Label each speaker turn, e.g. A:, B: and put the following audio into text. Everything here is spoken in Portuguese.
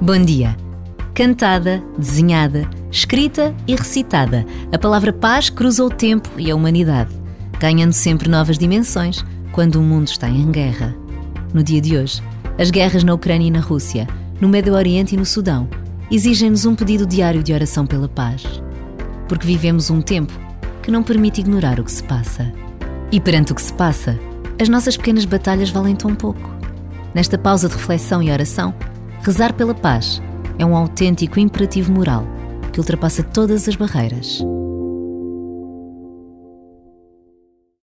A: Bom dia. Cantada, desenhada, escrita e recitada, a palavra paz cruza o tempo e a humanidade, ganhando sempre novas dimensões quando o mundo está em guerra. No dia de hoje, as guerras na Ucrânia e na Rússia, no Médio Oriente e no Sudão, exigem-nos um pedido diário de oração pela paz. Porque vivemos um tempo que não permite ignorar o que se passa. E perante o que se passa, as nossas pequenas batalhas valem tão pouco. Nesta pausa de reflexão e oração, rezar pela paz é um autêntico imperativo moral que ultrapassa todas as barreiras.